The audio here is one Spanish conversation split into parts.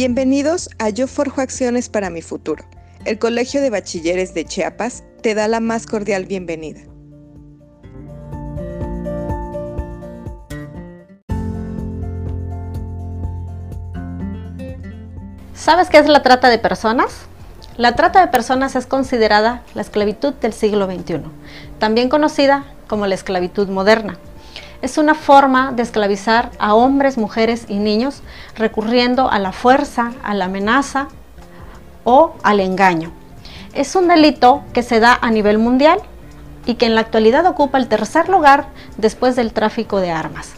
Bienvenidos a Yo Forjo Acciones para mi Futuro. El Colegio de Bachilleres de Chiapas te da la más cordial bienvenida. ¿Sabes qué es la trata de personas? La trata de personas es considerada la esclavitud del siglo XXI, también conocida como la esclavitud moderna. Es una forma de esclavizar a hombres, mujeres y niños recurriendo a la fuerza, a la amenaza o al engaño. Es un delito que se da a nivel mundial y que en la actualidad ocupa el tercer lugar después del tráfico de armas.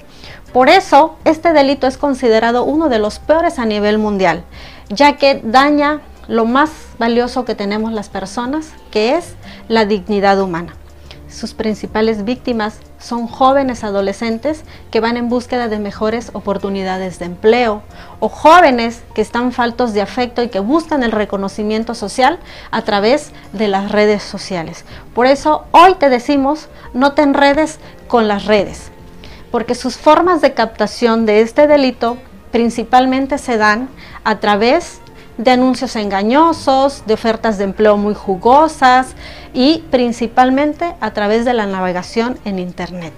Por eso, este delito es considerado uno de los peores a nivel mundial, ya que daña lo más valioso que tenemos las personas, que es la dignidad humana. Sus principales víctimas son jóvenes adolescentes que van en búsqueda de mejores oportunidades de empleo o jóvenes que están faltos de afecto y que buscan el reconocimiento social a través de las redes sociales. Por eso hoy te decimos, no te enredes con las redes porque sus formas de captación de este delito principalmente se dan a través de anuncios engañosos, de ofertas de empleo muy jugosas y principalmente a través de la navegación en Internet.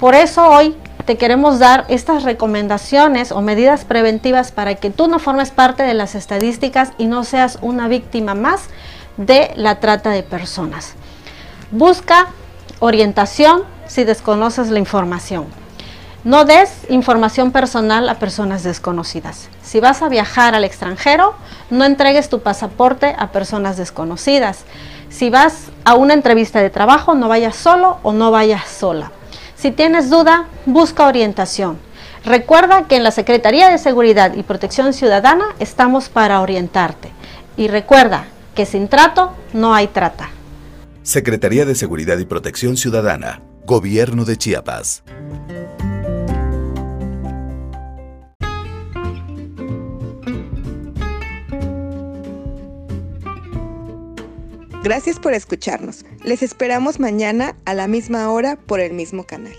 Por eso hoy te queremos dar estas recomendaciones o medidas preventivas para que tú no formes parte de las estadísticas y no seas una víctima más de la trata de personas. Busca orientación si desconoces la información. No des información personal a personas desconocidas. Si vas a viajar al extranjero, no entregues tu pasaporte a personas desconocidas. Si vas a una entrevista de trabajo, no vayas solo o no vayas sola. Si tienes duda, busca orientación. Recuerda que en la Secretaría de Seguridad y Protección Ciudadana estamos para orientarte. Y recuerda que sin trato no hay trata. Secretaría de Seguridad y Protección Ciudadana, Gobierno de Chiapas. Gracias por escucharnos. Les esperamos mañana a la misma hora por el mismo canal.